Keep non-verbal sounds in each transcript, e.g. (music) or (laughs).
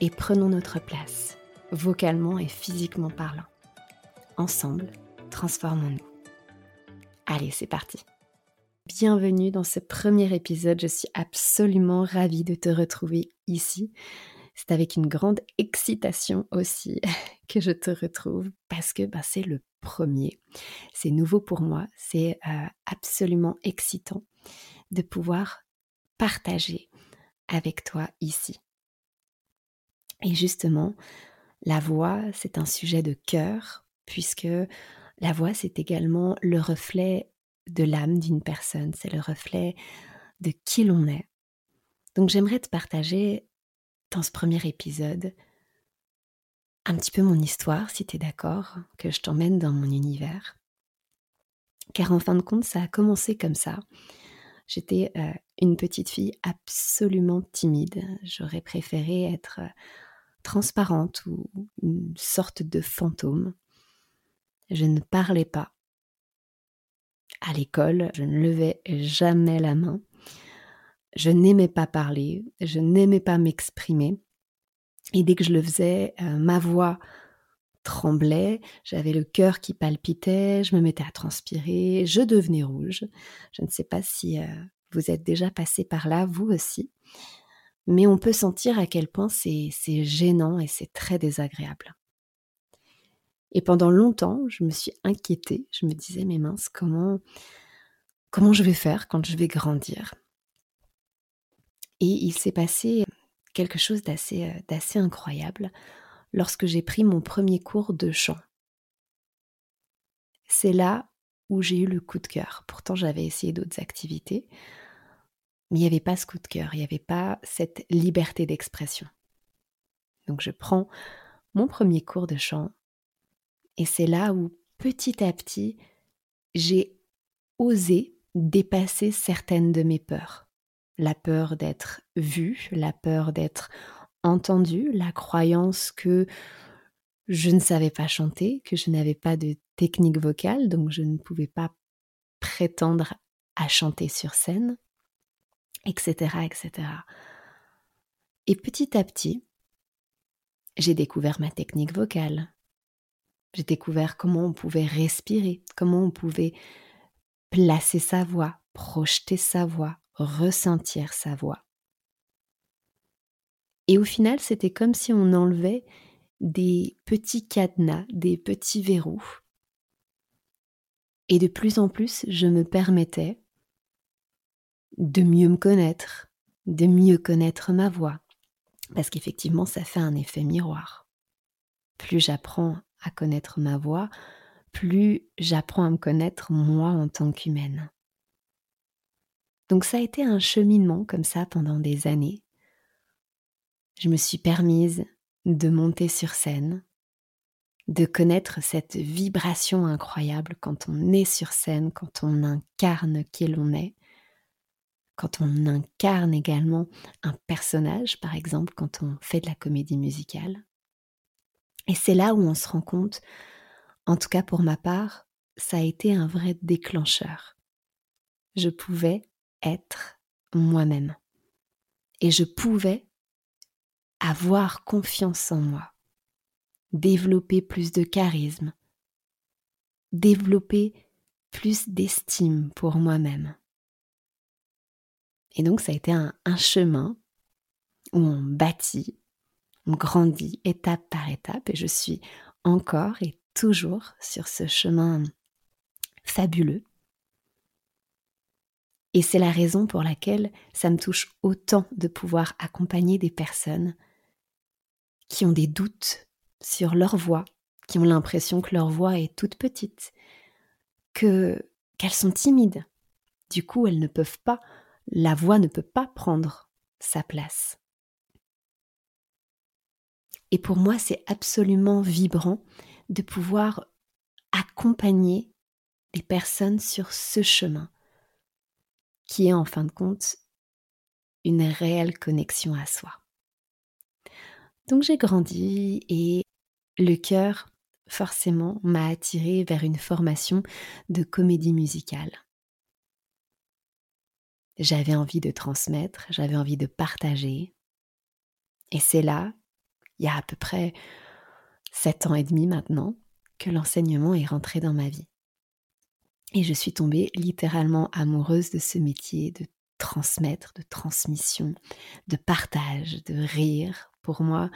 et prenons notre place, vocalement et physiquement parlant. Ensemble, transformons-nous. Allez, c'est parti. Bienvenue dans ce premier épisode, je suis absolument ravie de te retrouver ici. C'est avec une grande excitation aussi (laughs) que je te retrouve parce que bah, c'est le premier. C'est nouveau pour moi, c'est euh, absolument excitant de pouvoir partager avec toi ici. Et justement, la voix, c'est un sujet de cœur, puisque la voix, c'est également le reflet de l'âme d'une personne, c'est le reflet de qui l'on est. Donc j'aimerais te partager dans ce premier épisode un petit peu mon histoire, si tu es d'accord, que je t'emmène dans mon univers. Car en fin de compte, ça a commencé comme ça. J'étais euh, une petite fille absolument timide. J'aurais préféré être euh, transparente ou une sorte de fantôme. Je ne parlais pas. À l'école, je ne levais jamais la main. Je n'aimais pas parler, je n'aimais pas m'exprimer. Et dès que je le faisais, euh, ma voix tremblait, j'avais le cœur qui palpitait, je me mettais à transpirer, je devenais rouge. Je ne sais pas si euh, vous êtes déjà passé par là, vous aussi mais on peut sentir à quel point c'est gênant et c'est très désagréable. Et pendant longtemps, je me suis inquiétée, je me disais, mais mince, comment, comment je vais faire quand je vais grandir? Et il s'est passé quelque chose d'assez incroyable lorsque j'ai pris mon premier cours de chant. C'est là où j'ai eu le coup de cœur. Pourtant, j'avais essayé d'autres activités. Mais il n'y avait pas ce coup de cœur, il n'y avait pas cette liberté d'expression. Donc je prends mon premier cours de chant et c'est là où petit à petit j'ai osé dépasser certaines de mes peurs. La peur d'être vue, la peur d'être entendue, la croyance que je ne savais pas chanter, que je n'avais pas de technique vocale, donc je ne pouvais pas prétendre à chanter sur scène etc., etc. Et petit à petit, j'ai découvert ma technique vocale. J'ai découvert comment on pouvait respirer, comment on pouvait placer sa voix, projeter sa voix, ressentir sa voix. Et au final, c'était comme si on enlevait des petits cadenas, des petits verrous. Et de plus en plus, je me permettais de mieux me connaître, de mieux connaître ma voix. Parce qu'effectivement, ça fait un effet miroir. Plus j'apprends à connaître ma voix, plus j'apprends à me connaître moi en tant qu'humaine. Donc ça a été un cheminement comme ça pendant des années. Je me suis permise de monter sur scène, de connaître cette vibration incroyable quand on est sur scène, quand on incarne qui l'on est, quand on incarne également un personnage, par exemple quand on fait de la comédie musicale. Et c'est là où on se rend compte, en tout cas pour ma part, ça a été un vrai déclencheur. Je pouvais être moi-même. Et je pouvais avoir confiance en moi, développer plus de charisme, développer plus d'estime pour moi-même. Et donc ça a été un, chemin où on bâtit, on grandit étape par étape et je suis encore et toujours sur ce chemin fabuleux. Et c'est la raison pour laquelle ça me touche autant de pouvoir accompagner des personnes qui ont des doutes sur leur voix, qui ont l'impression que leur voix est toute petite, que qu'elles sont timides. Du coup, elles ne peuvent pas, la voix ne peut pas prendre sa place. Et pour moi, c'est absolument vibrant de pouvoir accompagner des personnes sur ce chemin, qui est en fin de compte une réelle connexion à soi. Donc j'ai grandi et le cœur, forcément, m'a attiré vers une formation de comédie musicale. J'avais envie de transmettre, j'avais envie de partager. Et c'est là, il y a à peu près sept ans et demi maintenant, que l'enseignement est rentré dans ma vie. Et je suis tombée littéralement amoureuse de ce métier de transmettre, de transmission, de partage, de rire. Pour moi,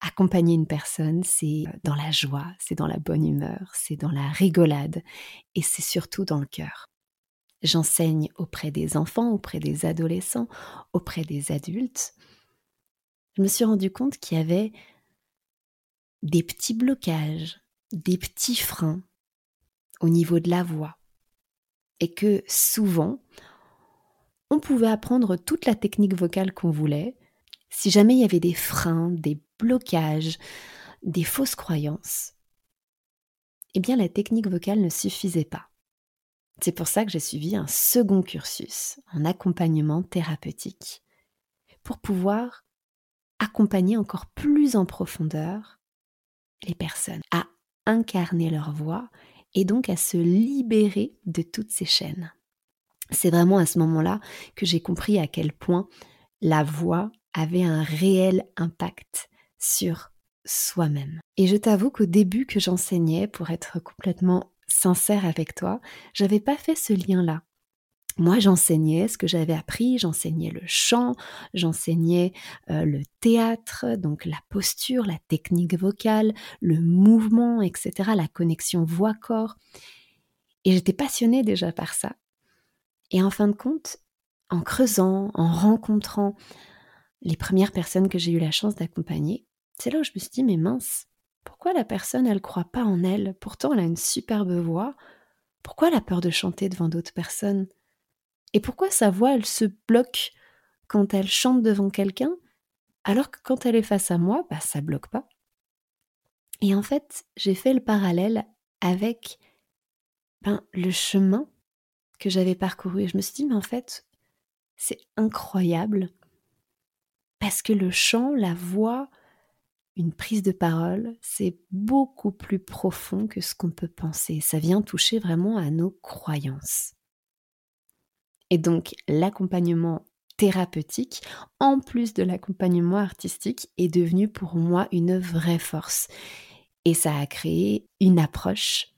accompagner une personne, c'est dans la joie, c'est dans la bonne humeur, c'est dans la rigolade et c'est surtout dans le cœur. J'enseigne auprès des enfants, auprès des adolescents, auprès des adultes. Je me suis rendu compte qu'il y avait des petits blocages, des petits freins au niveau de la voix. Et que souvent, on pouvait apprendre toute la technique vocale qu'on voulait. Si jamais il y avait des freins, des blocages, des fausses croyances, eh bien la technique vocale ne suffisait pas. C'est pour ça que j'ai suivi un second cursus en accompagnement thérapeutique pour pouvoir accompagner encore plus en profondeur les personnes à incarner leur voix et donc à se libérer de toutes ces chaînes. C'est vraiment à ce moment-là que j'ai compris à quel point la voix avait un réel impact sur soi-même. Et je t'avoue qu'au début que j'enseignais, pour être complètement sincère avec toi, j'avais pas fait ce lien-là. Moi, j'enseignais ce que j'avais appris, j'enseignais le chant, j'enseignais euh, le théâtre, donc la posture, la technique vocale, le mouvement, etc., la connexion voix-corps. Et j'étais passionnée déjà par ça. Et en fin de compte, en creusant, en rencontrant les premières personnes que j'ai eu la chance d'accompagner, c'est là où je me suis dit, mais mince, pourquoi la personne, elle croit pas en elle? Pourtant, elle a une superbe voix. Pourquoi elle a peur de chanter devant d'autres personnes? Et pourquoi sa voix, elle se bloque quand elle chante devant quelqu'un, alors que quand elle est face à moi, bah, ça bloque pas? Et en fait, j'ai fait le parallèle avec ben, le chemin que j'avais parcouru. Et je me suis dit, mais en fait, c'est incroyable. Parce que le chant, la voix, une prise de parole, c'est beaucoup plus profond que ce qu'on peut penser. Ça vient toucher vraiment à nos croyances. Et donc l'accompagnement thérapeutique, en plus de l'accompagnement artistique, est devenu pour moi une vraie force. Et ça a créé une approche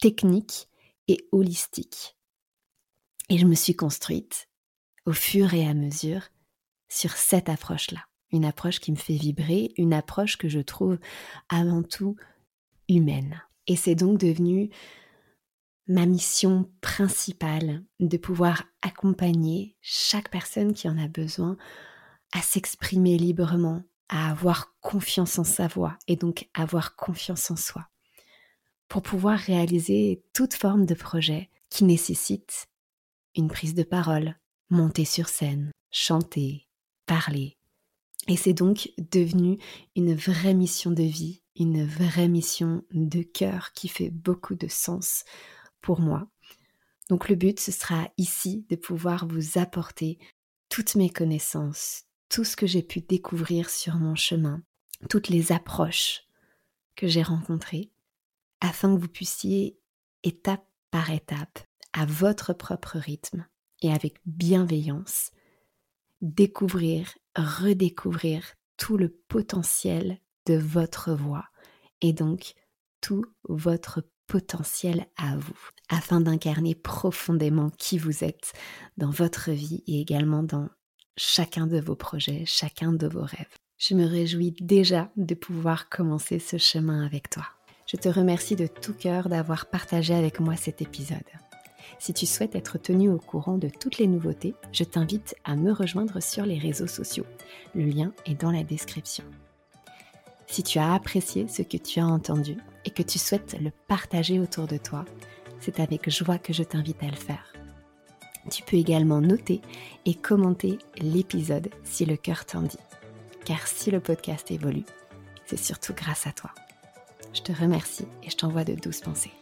technique et holistique. Et je me suis construite au fur et à mesure sur cette approche-là. Une approche qui me fait vibrer, une approche que je trouve avant tout humaine. Et c'est donc devenu ma mission principale de pouvoir accompagner chaque personne qui en a besoin à s'exprimer librement, à avoir confiance en sa voix et donc avoir confiance en soi pour pouvoir réaliser toute forme de projet qui nécessite une prise de parole, monter sur scène, chanter, parler. Et c'est donc devenu une vraie mission de vie, une vraie mission de cœur qui fait beaucoup de sens pour moi. Donc le but, ce sera ici de pouvoir vous apporter toutes mes connaissances, tout ce que j'ai pu découvrir sur mon chemin, toutes les approches que j'ai rencontrées, afin que vous puissiez, étape par étape, à votre propre rythme et avec bienveillance, découvrir, redécouvrir tout le potentiel de votre voix et donc tout votre potentiel à vous, afin d'incarner profondément qui vous êtes dans votre vie et également dans chacun de vos projets, chacun de vos rêves. Je me réjouis déjà de pouvoir commencer ce chemin avec toi. Je te remercie de tout cœur d'avoir partagé avec moi cet épisode. Si tu souhaites être tenu au courant de toutes les nouveautés, je t'invite à me rejoindre sur les réseaux sociaux. Le lien est dans la description. Si tu as apprécié ce que tu as entendu et que tu souhaites le partager autour de toi, c'est avec joie que je t'invite à le faire. Tu peux également noter et commenter l'épisode si le cœur t'en dit. Car si le podcast évolue, c'est surtout grâce à toi. Je te remercie et je t'envoie de douces pensées.